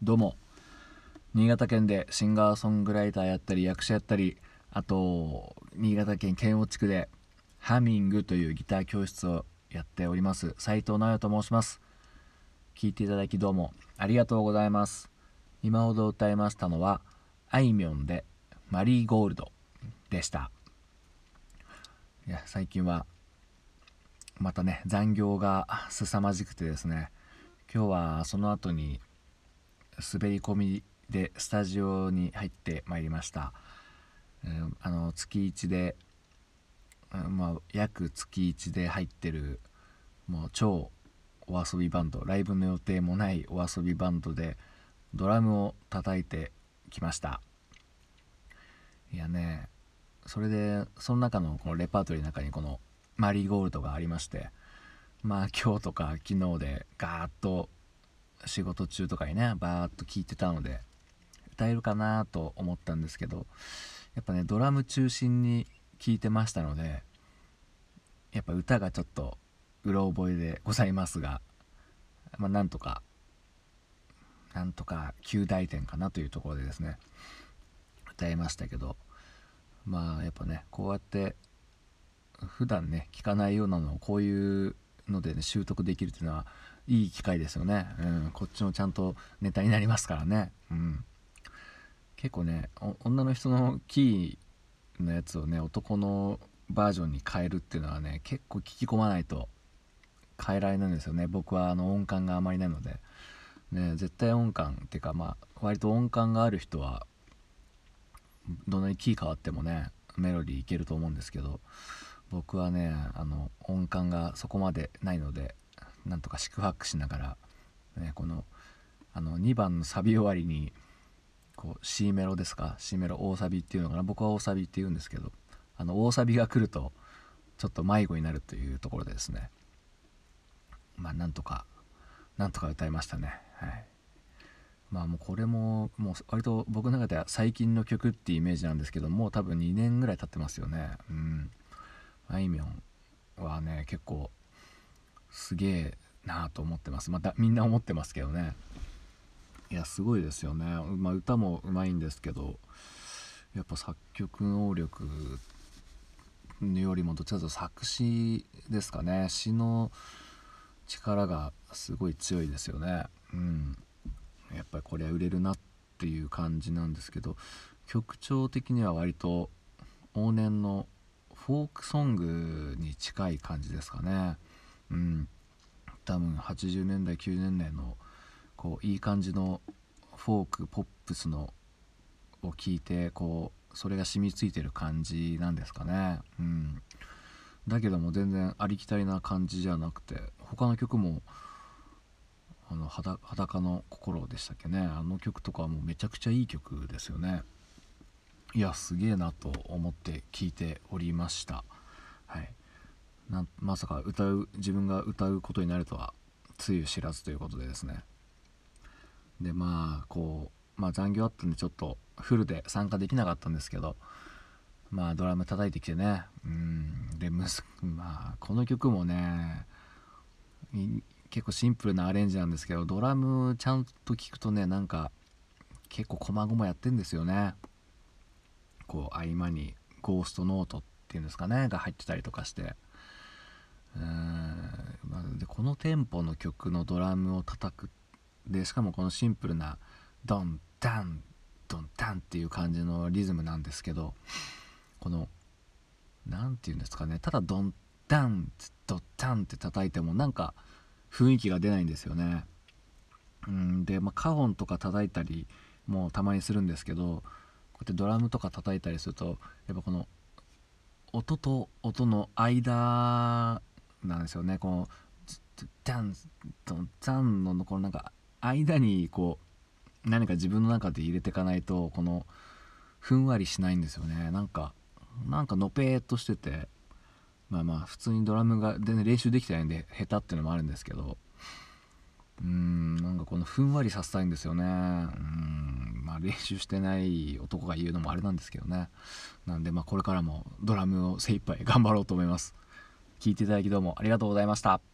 どうも。新潟県でシンガーソングライターやったり役者やったりあと新潟県県央地区でハミングというギター教室をやっております斉藤直也と申します。聞いていただきどうもありがとうございます。今ほど歌いましたのはあいみょんでマリーゴールドでした。いや最近はまたね残業が凄まじくてですね今日はその後に滑り込みでスタジオに入ってまいりました、えー、あの月1で、まあ、約月1で入ってるもう超お遊びバンドライブの予定もないお遊びバンドでドラムを叩いてきました。いやねそれでその中のこのレパートリーの中にこのマリーゴールドがありましてまあ今日とか昨日でガーッと仕事中とかにねバーッと聴いてたので歌えるかなと思ったんですけどやっぱねドラム中心に聴いてましたのでやっぱ歌がちょっとうろ覚えでございますがまあなんとかなんとか9大点かなというところでですね歌いましたけどまあやっぱねこうやって普段ね聞かないようなのをこういうので、ね、習得できるっていうのはいい機会ですよね、うん、こっちもちゃんとネタになりますからね、うん、結構ね女の人のキーのやつをね男のバージョンに変えるっていうのはね結構聞き込まないと変えられないんですよね。僕はあの音感があまりないので、ね、絶対音感っていうかまあ割と音感がある人はどんなにキー変わってもねメロディーいけると思うんですけど僕はねあの音感がそこまでないのでなんとか四苦八苦しながら、ね、このあの2番のサビ終わりにこう C メロですか？C メロ大サビっていうのかな？僕は大サビって言うんですけどあの大サビが来るとちょっと迷子になるというところでですね。まあなんとかなんとか歌いましたね。はい。まあもうこれももう割と僕の中では最近の曲っていうイメージなんですけどもう多分2年ぐらい経ってますよね。うん。あいみょんはね結構すげえなと思ってます。またみんな思ってますけどね。いやすごいですよね、まあ、歌もうまいんですけどやっぱ作曲能力よりもどちらかというと作詞ですかね。詩の力がすごい強いですよね。うん。やっぱりこれは売れるなっていう感じなんですけど曲調的には割と往年のフォークソングに近い感じですかね。うん。多分80年代90年代のこういい感じのフォークポップスのを聞いてこうそれが染みついてる感じなんですかね。うん。だけども全然ありきたりな感じじゃなくて他の曲もあの裸の心でしたっけね。あの曲とかはもうめちゃくちゃいい曲ですよね。いやすげえなと思って聞いておりました。はい。なまさか歌う自分が歌うことになるとはつゆ知らずということでですね。でまあこうまあ残業あったんでちょっとフルで参加できなかったんですけどまあドラム叩いてきてね。うん。でむすまあこの曲もね結構シンプルなアレンジなんですけどドラムちゃんと聴くとねなんか結構こまごまやってんですよね。こう合間にゴーストノートっていうんですかねが入ってたりとかして、まあ、でこのテンポの曲のドラムを叩く。でしかもこのシンプルなドンダンドンダンっていう感じのリズムなんですけどこの何て言うんですかね。ただドンダンドッダンって叩いてもなんか雰囲気が出ないんですよね。うん。で、まあ、カホンとか叩いたりもたまにするんですけどこうやってドラムとか叩いたりするとやっぱこの音と音の間なんですよね。このダンドンザンのこのなんか間にこう何か自分の中で入れていかないとこのふんわりしないんですよねなんかなんかのぺーっとしててまあまあ普通にドラムが全然練習できてないんで下手っていうのもあるんですけどうーんなんかこのふんわりさせたいんですよねうんまあ練習してない男が言うのもあれなんですけどねなんでまあこれからもドラムを精一杯頑張ろうと思います聞いていただきどうもありがとうございました。